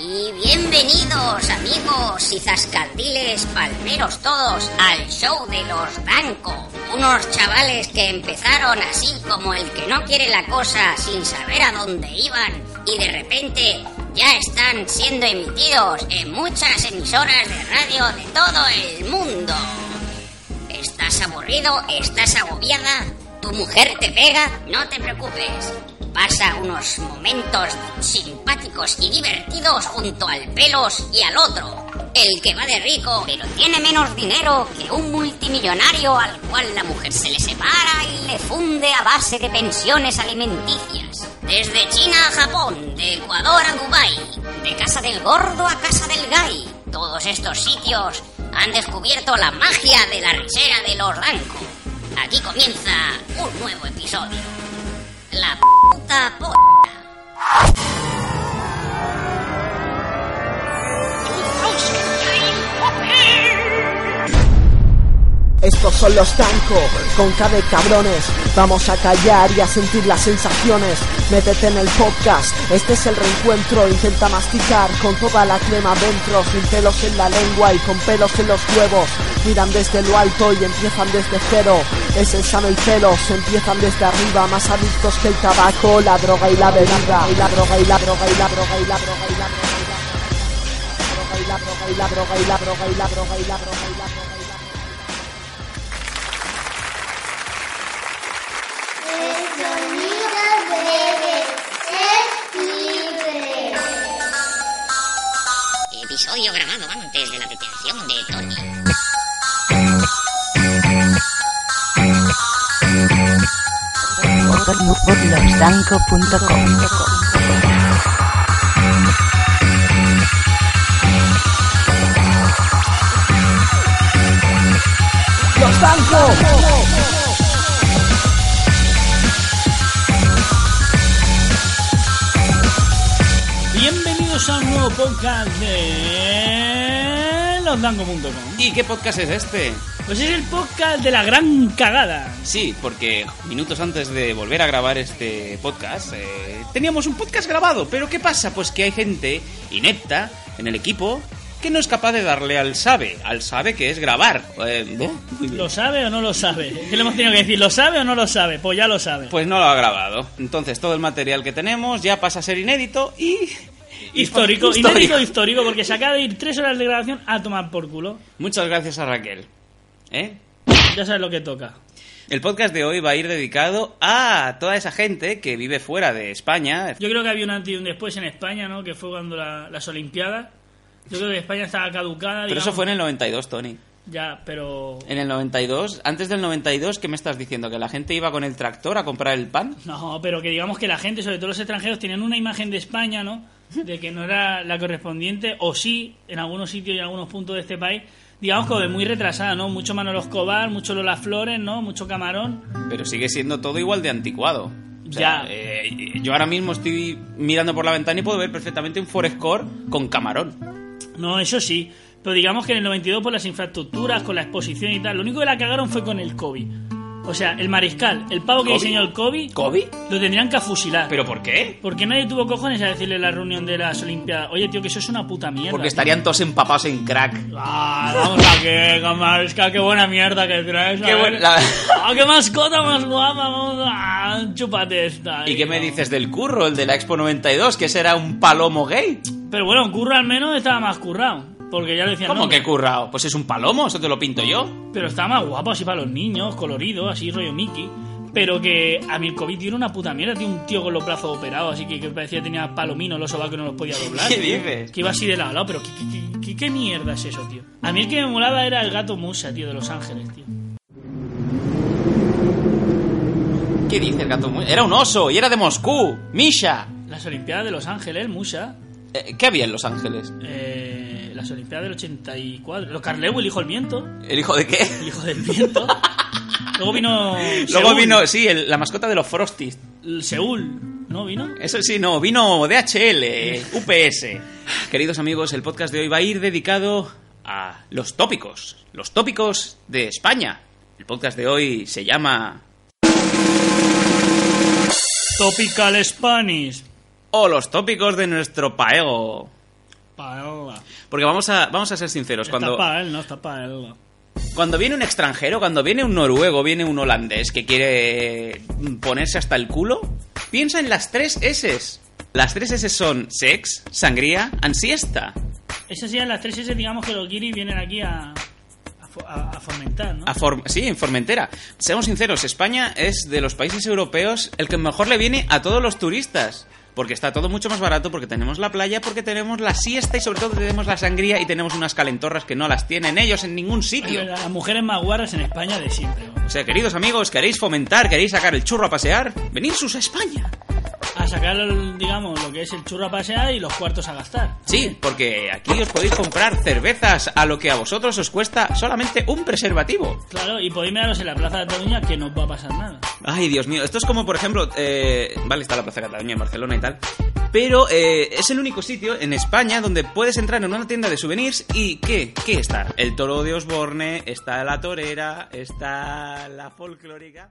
Y bienvenidos amigos y zascandiles palmeros todos al show de los Danco. Unos chavales que empezaron así como el que no quiere la cosa sin saber a dónde iban y de repente ya están siendo emitidos en muchas emisoras de radio de todo el mundo. ¿Estás aburrido? ¿Estás agobiada? ¿Tu mujer te pega? No te preocupes. Pasa unos momentos simpáticos y divertidos junto al pelos y al otro. El que va de rico, pero tiene menos dinero que un multimillonario al cual la mujer se le separa y le funde a base de pensiones alimenticias. Desde China a Japón, de Ecuador a Dubái, de casa del gordo a casa del gay. Todos estos sitios han descubierto la magia de la risera de los Danco. Aquí comienza un nuevo episodio. La puta J. Son los Tanco, con de cabrones. Vamos a callar y a sentir las sensaciones. Métete en el podcast, este es el reencuentro. Intenta masticar con toda la crema dentro, sin pelos en la lengua y con pelos en los huevos. Miran desde lo alto y empiezan desde cero. Es el sano y pelos, empiezan desde arriba, más adictos que el tabaco, la droga y la bebida. Y la droga y la droga y la droga y la droga y la droga y la droga y la droga y la droga y la droga y la droga y la droga y la droga. El Episodio grabado antes de la detención de Tony. ¡Los Tanco! Bienvenidos a un nuevo podcast de losdango.com. ¿Y qué podcast es este? Pues es el podcast de la gran cagada. Sí, porque minutos antes de volver a grabar este podcast, eh, teníamos un podcast grabado. Pero ¿qué pasa? Pues que hay gente inepta en el equipo que no es capaz de darle al sabe. Al sabe que es grabar. Eh. ¿Lo sabe o no lo sabe? ¿Qué le hemos tenido que decir? ¿Lo sabe o no lo sabe? Pues ya lo sabe. Pues no lo ha grabado. Entonces todo el material que tenemos ya pasa a ser inédito y... histórico, Histórico. inédito histórico, porque se acaba de ir tres horas de grabación a tomar por culo. Muchas gracias a Raquel. ¿Eh? Ya sabes lo que toca. El podcast de hoy va a ir dedicado a toda esa gente que vive fuera de España. Yo creo que había un antes y un después en España, ¿no? Que fue cuando la- las Olimpiadas. Yo creo que España estaba caducada. Pero eso fue en el 92, Tony. Ya, pero... En el 92, antes del 92, ¿qué me estás diciendo? ¿Que la gente iba con el tractor a comprar el pan? No, pero que digamos que la gente, sobre todo los extranjeros, tenían una imagen de España, ¿no? De que no era la correspondiente, o sí, en algunos sitios y en algunos puntos de este país, digamos como de muy retrasada, ¿no? Mucho Manolo Escobar, mucho Lola Flores, ¿no? Mucho Camarón. Pero sigue siendo todo igual de anticuado. O sea, Ya. eh, yo ahora mismo estoy mirando por la ventana y puedo ver perfectamente un Forescore con camarón. No, eso sí. Pero digamos que en el 92 por las infraestructuras, con la exposición y tal, lo único que la cagaron fue con el COVID. O sea, el mariscal, el pavo que ¿COVID? diseñó el COVID, ¿COVID? lo tendrían que afusilar. ¿Pero por qué? Porque nadie tuvo cojones a decirle en la reunión de las Olimpiadas, oye tío, que eso es una puta mierda. Porque tío". estarían todos empapados en crack. Ah, vamos a que, mariscal, qué buena mierda que traes. Qué buena- la- Ah, qué mascota más guapa, vamos a chúpate esta. ¿Y qué me dices del curro, el de la Expo 92, que ese era un palomo gay? Pero bueno, curro al menos estaba más currado. Porque ya lo decían. ¿Cómo no, que currao? Pues es un palomo, eso te lo pinto yo. Pero estaba más guapo así para los niños, colorido, así rollo Mickey. Pero que a mí el COVID dio una puta mierda, tío, un tío con los brazos operados, así que, que parecía que tenía palominos los sobacos que no los podía doblar. ¿Qué tío. dices? Que iba así de lado a lado, pero ¿qué, qué, qué- mierda es eso, tío? A mí el que me molaba era el gato Musa, tío, de Los Ángeles, tío. ¿Qué dices, gato? Mu- Era un oso y era de Moscú. Misha. Las Olimpiadas de Los Ángeles, Musha. Eh, ¿Qué había en Los Ángeles? Eh, las Olimpiadas del 84. Los Carleu, el hijo del viento. ¿El hijo de qué? El hijo del viento. Luego vino. Luego vino, sí, el- la mascota de los Frosties. El Seúl, ¿no vino? Eso sí, no, vino DHL, UPS. Queridos amigos, el podcast de hoy va a ir dedicado a los tópicos. Los tópicos de España. El podcast de hoy se llama... Topical Spanish. O los tópicos de nuestro paego. Paella. Porque vamos a, vamos a ser sinceros, Está cuando, no está cuando viene un extranjero, cuando viene un noruego, viene un holandés que quiere ponerse hasta el culo, piensa en las tres S. Las tres S son sex, sangría, and siesta. Esas serían las tres S, digamos que los guiris vienen aquí a- a fomentar, ¿no? A For- sí, en Formentera. Seamos sinceros, España es de los países europeos el que mejor le viene a todos los turistas. Porque está todo mucho más barato, porque tenemos la playa, porque tenemos la siesta y sobre todo tenemos la sangría y tenemos unas calentorras que no las tienen ellos en ningún sitio. Las mujeres más guarras en España de siempre. ¿no? O sea, queridos amigos, ¿queréis fomentar, queréis sacar el churro a pasear? Venid sus a España. A sacar, digamos, lo que es el churro a pasear y los cuartos a gastar. Sí, porque aquí os podéis comprar cervezas a lo que a vosotros os cuesta solamente un preservativo. Claro, y podéis miraros en la Plaza de Cataluña que no va a pasar nada. Ay, Dios mío, esto es como, por ejemplo, eh, vale, está la Plaza Cataluña en Barcelona y tal, pero eh, es el único sitio en España donde puedes entrar en una tienda de souvenirs y ¿qué? ¿Qué está? El toro de Osborne, está la torera, está la folclórica...